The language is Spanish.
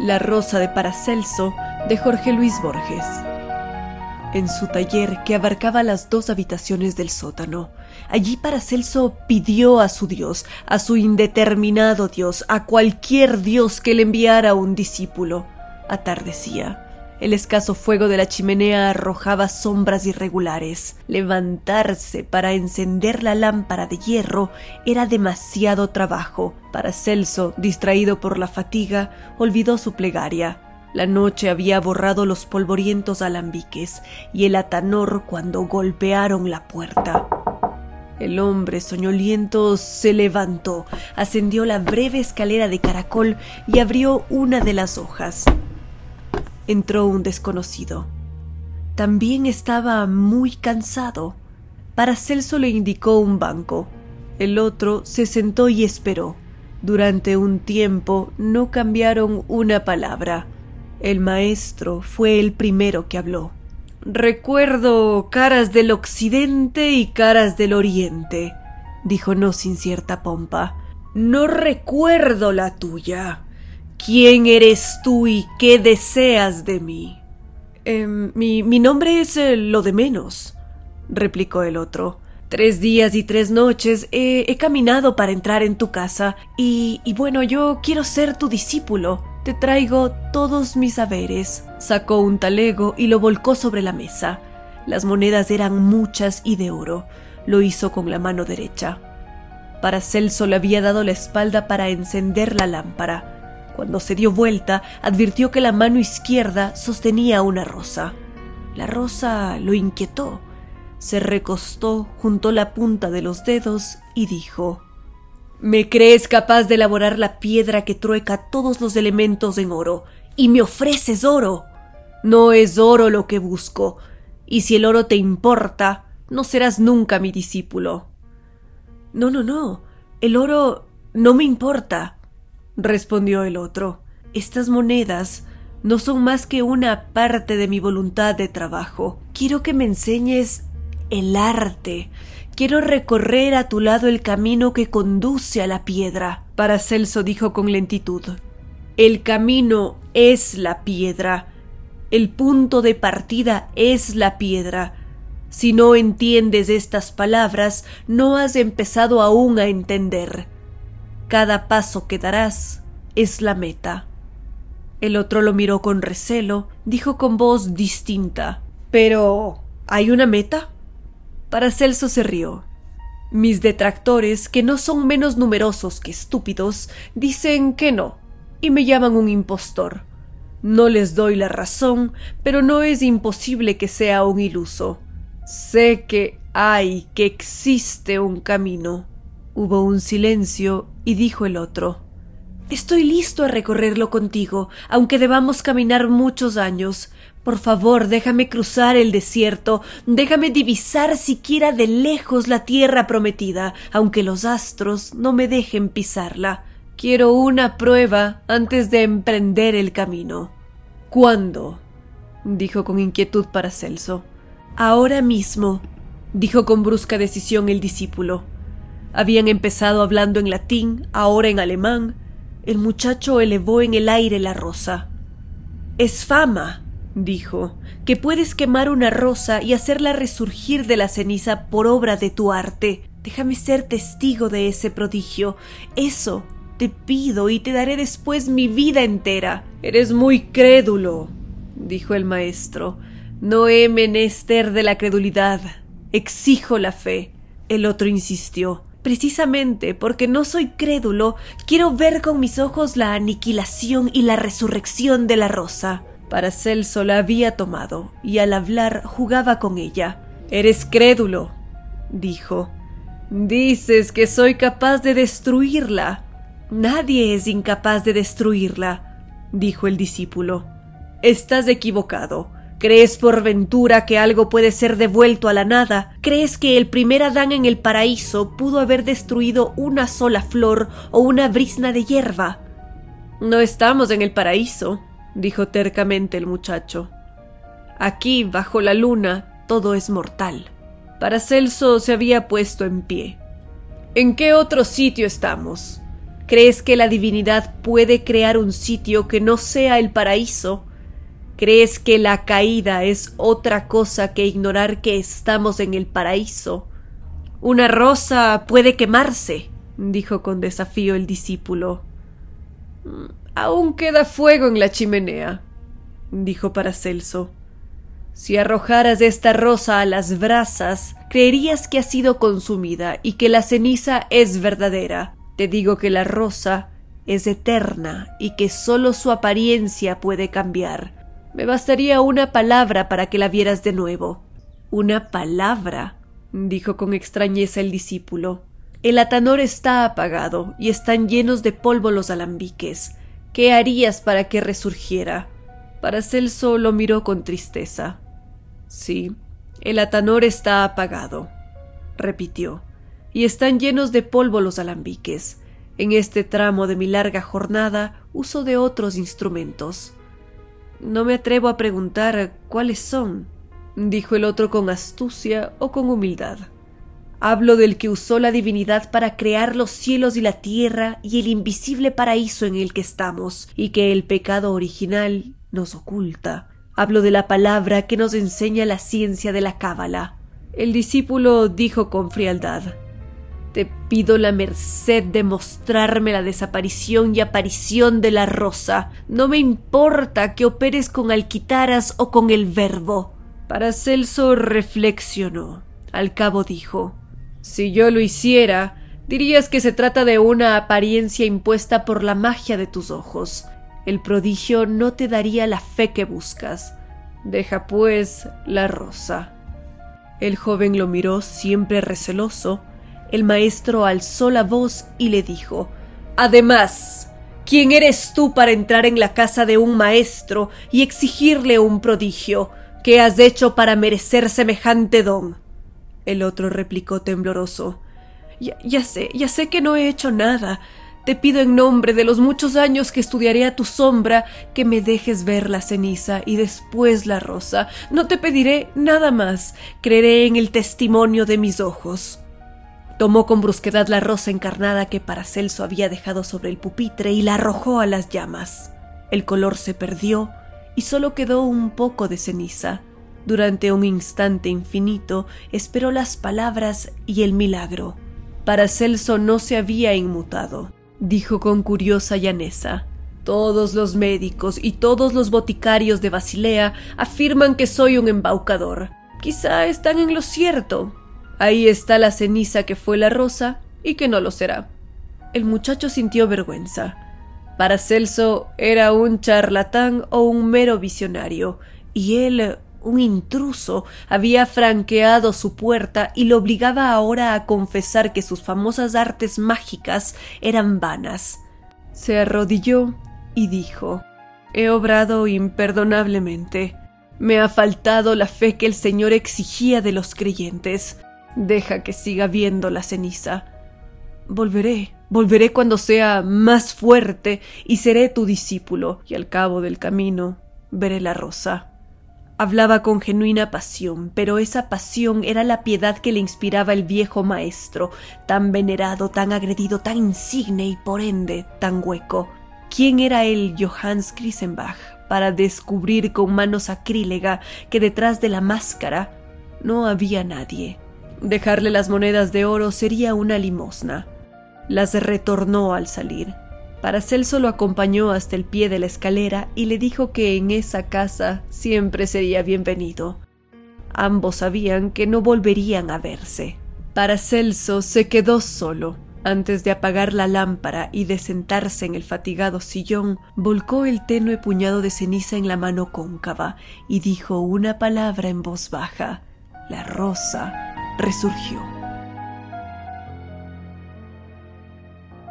La Rosa de Paracelso de Jorge Luis Borges. En su taller, que abarcaba las dos habitaciones del sótano, allí Paracelso pidió a su Dios, a su indeterminado Dios, a cualquier Dios que le enviara un discípulo. Atardecía. El escaso fuego de la chimenea arrojaba sombras irregulares. Levantarse para encender la lámpara de hierro era demasiado trabajo. Paracelso, distraído por la fatiga, olvidó su plegaria. La noche había borrado los polvorientos alambiques y el atanor cuando golpearon la puerta. El hombre soñoliento se levantó, ascendió la breve escalera de caracol y abrió una de las hojas entró un desconocido. También estaba muy cansado. Paracelso le indicó un banco. El otro se sentó y esperó. Durante un tiempo no cambiaron una palabra. El maestro fue el primero que habló. Recuerdo caras del occidente y caras del oriente, dijo no sin cierta pompa. No recuerdo la tuya. ¿Quién eres tú y qué deseas de mí? Em, mi, nombre es eh, lo de menos, replicó el otro. Tres días y tres noches he, caminado para entrar en tu casa y, y bueno, yo quiero ser tu discípulo. Te traigo todos mis saberes. Sacó un talego y lo volcó sobre la mesa. Las monedas eran muchas y de oro. Lo hizo con la mano derecha. Paracelso le había dado la espalda para encender la lámpara. Cuando se dio vuelta, advirtió que la mano izquierda sostenía una rosa. La rosa lo inquietó. Se recostó, juntó la punta de los dedos y dijo ¿Me crees capaz de elaborar la piedra que trueca todos los elementos en oro? Y me ofreces oro. No es oro lo que busco, y si el oro te importa, no serás nunca mi discípulo. No, no, no. El oro no me importa respondió el otro. Estas monedas no son más que una parte de mi voluntad de trabajo. Quiero que me enseñes el arte. Quiero recorrer a tu lado el camino que conduce a la piedra. Paracelso dijo con lentitud. El camino es la piedra. El punto de partida es la piedra. Si no entiendes estas palabras, no has empezado aún a entender. Cada paso que darás es la meta. El otro lo miró con recelo, dijo con voz distinta. Pero. ¿hay una meta? Paracelso se rió. Mis detractores, que no son menos numerosos que estúpidos, dicen que no, y me llaman un impostor. No les doy la razón, pero no es imposible que sea un iluso. Sé que hay, que existe un camino. Hubo un silencio y dijo el otro Estoy listo a recorrerlo contigo, aunque debamos caminar muchos años. Por favor, déjame cruzar el desierto, déjame divisar siquiera de lejos la tierra prometida, aunque los astros no me dejen pisarla. Quiero una prueba antes de emprender el camino. ¿Cuándo? dijo con inquietud Paracelso. Ahora mismo, dijo con brusca decisión el discípulo. Habían empezado hablando en latín, ahora en alemán. El muchacho elevó en el aire la rosa. Es fama, dijo, que puedes quemar una rosa y hacerla resurgir de la ceniza por obra de tu arte. Déjame ser testigo de ese prodigio. Eso te pido y te daré después mi vida entera. Eres muy crédulo, dijo el maestro. No he menester de la credulidad. Exijo la fe. El otro insistió. Precisamente porque no soy crédulo, quiero ver con mis ojos la aniquilación y la resurrección de la rosa. Paracelso la había tomado y al hablar jugaba con ella. Eres crédulo, dijo. Dices que soy capaz de destruirla. Nadie es incapaz de destruirla, dijo el discípulo. Estás equivocado. ¿Crees por ventura que algo puede ser devuelto a la nada? ¿Crees que el primer Adán en el paraíso pudo haber destruido una sola flor o una brisna de hierba? No estamos en el paraíso, dijo tercamente el muchacho. Aquí, bajo la luna, todo es mortal. Paracelso se había puesto en pie. ¿En qué otro sitio estamos? ¿Crees que la divinidad puede crear un sitio que no sea el paraíso? ¿Crees que la caída es otra cosa que ignorar que estamos en el paraíso? Una rosa puede quemarse, dijo con desafío el discípulo. Mm, aún queda fuego en la chimenea, dijo Paracelso. Si arrojaras esta rosa a las brasas, creerías que ha sido consumida y que la ceniza es verdadera. Te digo que la rosa es eterna y que sólo su apariencia puede cambiar. Me bastaría una palabra para que la vieras de nuevo. Una palabra, dijo con extrañeza el discípulo. El atanor está apagado y están llenos de polvo los alambiques. ¿Qué harías para que resurgiera? Paracelso lo miró con tristeza. Sí, el atanor está apagado, repitió y están llenos de polvo los alambiques. En este tramo de mi larga jornada uso de otros instrumentos. No me atrevo a preguntar cuáles son, dijo el otro con astucia o con humildad. Hablo del que usó la divinidad para crear los cielos y la tierra y el invisible paraíso en el que estamos, y que el pecado original nos oculta. Hablo de la palabra que nos enseña la ciencia de la cábala. El discípulo dijo con frialdad te pido la merced de mostrarme la desaparición y aparición de la rosa. No me importa que operes con alquitaras o con el verbo. Paracelso reflexionó. Al cabo dijo Si yo lo hiciera, dirías que se trata de una apariencia impuesta por la magia de tus ojos. El prodigio no te daría la fe que buscas. Deja, pues, la rosa. El joven lo miró siempre receloso el maestro alzó la voz y le dijo Además, ¿quién eres tú para entrar en la casa de un maestro y exigirle un prodigio? ¿Qué has hecho para merecer semejante don? El otro replicó tembloroso ya, ya sé, ya sé que no he hecho nada. Te pido en nombre de los muchos años que estudiaré a tu sombra que me dejes ver la ceniza y después la rosa. No te pediré nada más. Creeré en el testimonio de mis ojos. Tomó con brusquedad la rosa encarnada que Paracelso había dejado sobre el pupitre y la arrojó a las llamas. El color se perdió y solo quedó un poco de ceniza. Durante un instante infinito esperó las palabras y el milagro. Paracelso no se había inmutado. Dijo con curiosa llaneza todos los médicos y todos los boticarios de Basilea afirman que soy un embaucador. Quizá están en lo cierto, Ahí está la ceniza que fue la rosa y que no lo será. El muchacho sintió vergüenza. Para Celso era un charlatán o un mero visionario, y él, un intruso, había franqueado su puerta y lo obligaba ahora a confesar que sus famosas artes mágicas eran vanas. Se arrodilló y dijo He obrado imperdonablemente. Me ha faltado la fe que el Señor exigía de los creyentes. Deja que siga viendo la ceniza. Volveré, volveré cuando sea más fuerte y seré tu discípulo, y al cabo del camino veré la rosa. Hablaba con genuina pasión, pero esa pasión era la piedad que le inspiraba el viejo maestro, tan venerado, tan agredido, tan insigne y por ende tan hueco. ¿Quién era él, Johannes Krisenbach, para descubrir con mano sacrílega que detrás de la máscara no había nadie? Dejarle las monedas de oro sería una limosna. Las retornó al salir. Paracelso lo acompañó hasta el pie de la escalera y le dijo que en esa casa siempre sería bienvenido. Ambos sabían que no volverían a verse. Paracelso se quedó solo. Antes de apagar la lámpara y de sentarse en el fatigado sillón, volcó el tenue puñado de ceniza en la mano cóncava y dijo una palabra en voz baja. La rosa resurgió.